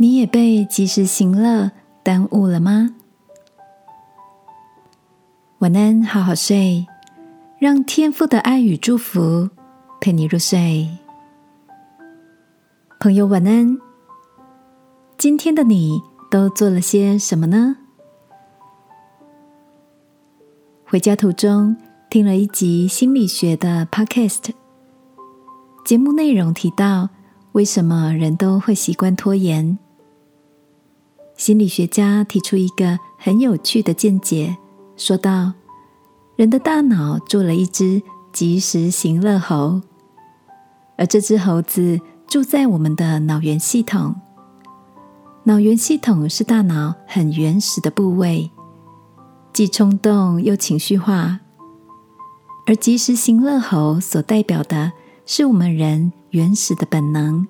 你也被及时行乐耽误了吗？晚安，好好睡，让天父的爱与祝福陪你入睡。朋友，晚安。今天的你都做了些什么呢？回家途中听了一集心理学的 Podcast，节目内容提到为什么人都会习惯拖延。心理学家提出一个很有趣的见解，说道：“人的大脑住了一只及时行乐猴，而这只猴子住在我们的脑源系统。脑源系统是大脑很原始的部位，既冲动又情绪化。而及时行乐猴所代表的是我们人原始的本能，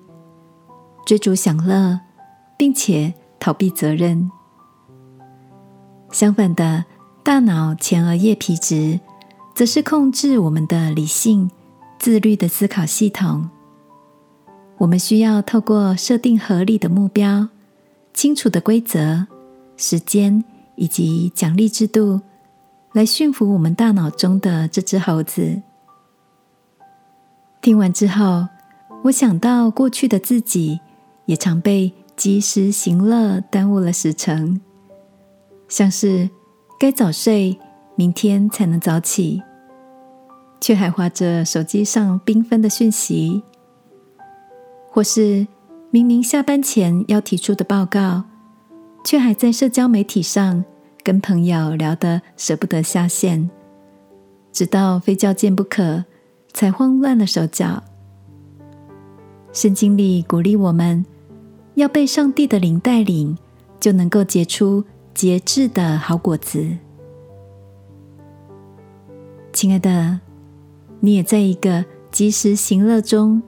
追逐享乐，并且。”逃避责任。相反的，大脑前额叶皮质则是控制我们的理性、自律的思考系统。我们需要透过设定合理的目标、清楚的规则、时间以及奖励制度，来驯服我们大脑中的这只猴子。听完之后，我想到过去的自己也常被。及时行乐耽误了时程，像是该早睡，明天才能早起，却还划着手机上缤纷的讯息；或是明明下班前要提出的报告，却还在社交媒体上跟朋友聊得舍不得下线，直到非叫见不可，才慌乱了手脚。圣经里鼓励我们。要被上帝的灵带领，就能够结出节制的好果子。亲爱的，你也在一个及时行乐中，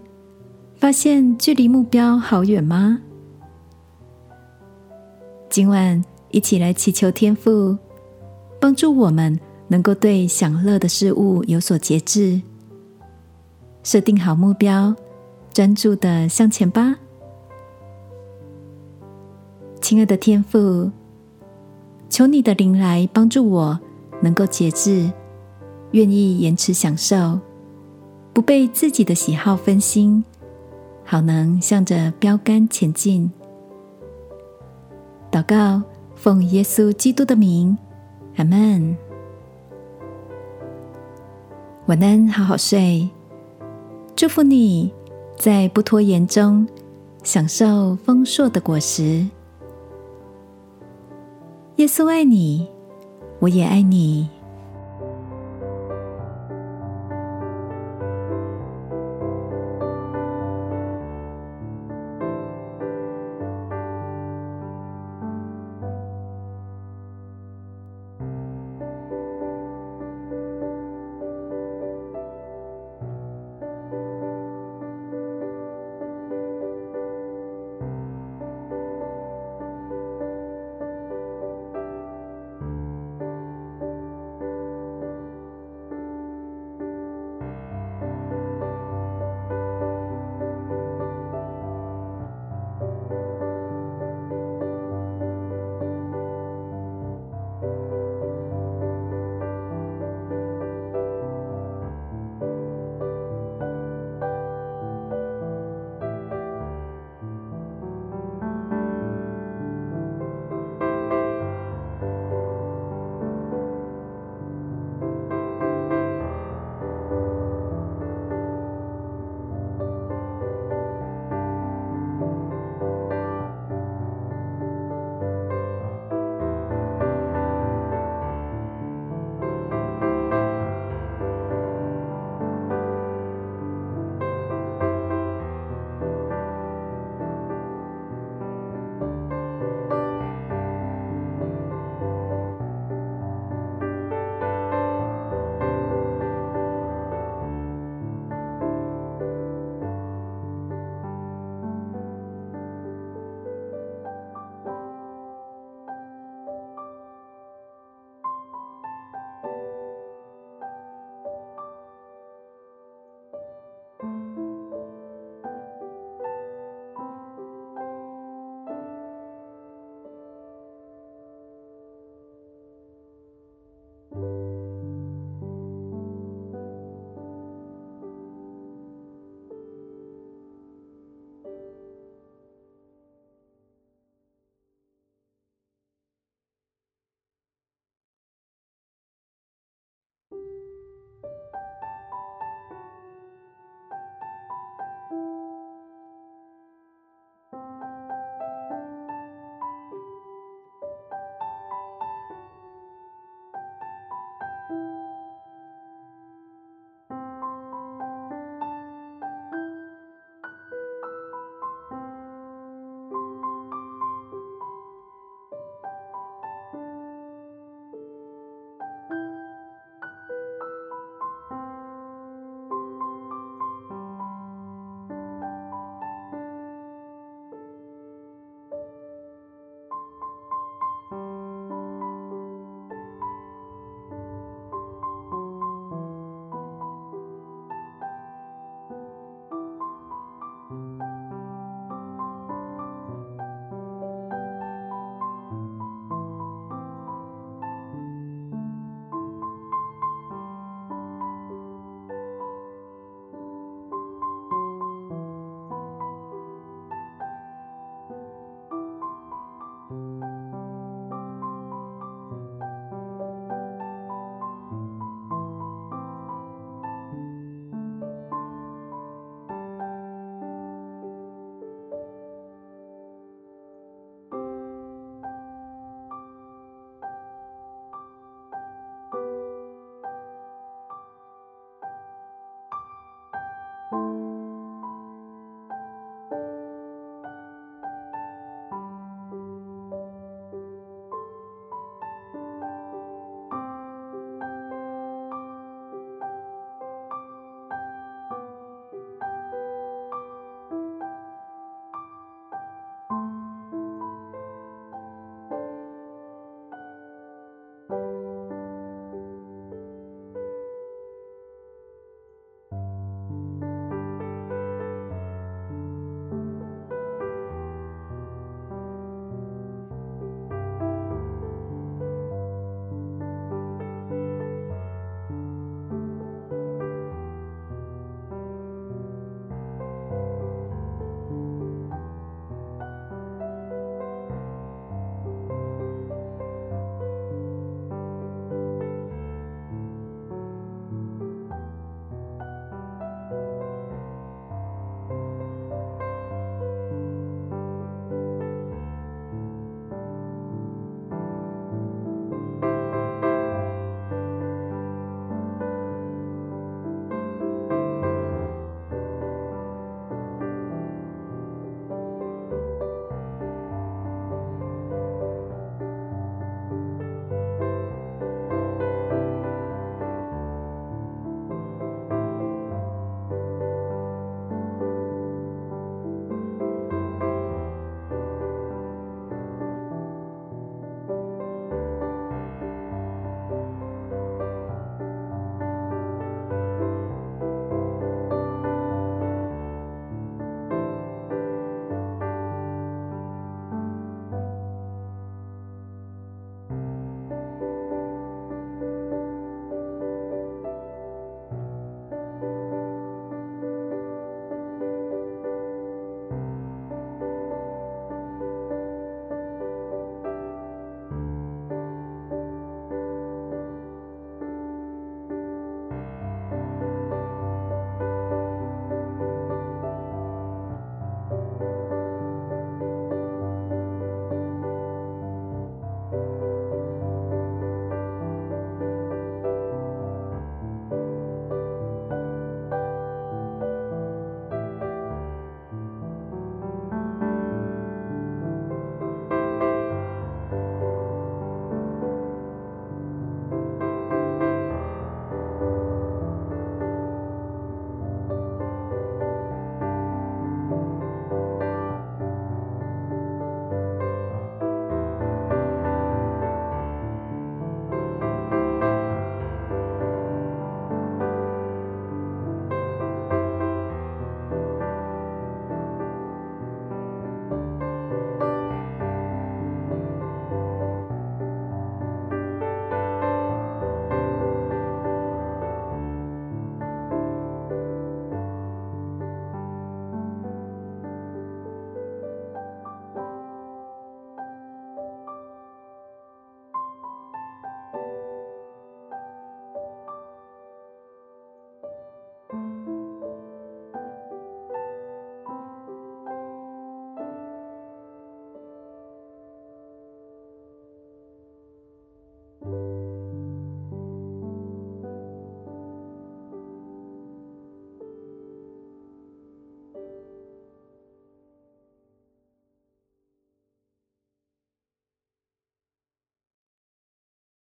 发现距离目标好远吗？今晚一起来祈求天父，帮助我们能够对享乐的事物有所节制，设定好目标，专注的向前吧。亲爱的天父，求你的灵来帮助我，能够节制，愿意延迟享受，不被自己的喜好分心，好能向着标杆前进。祷告，奉耶稣基督的名，阿门。晚安，好好睡。祝福你在不拖延中享受丰硕的果实。耶稣爱你，我也爱你。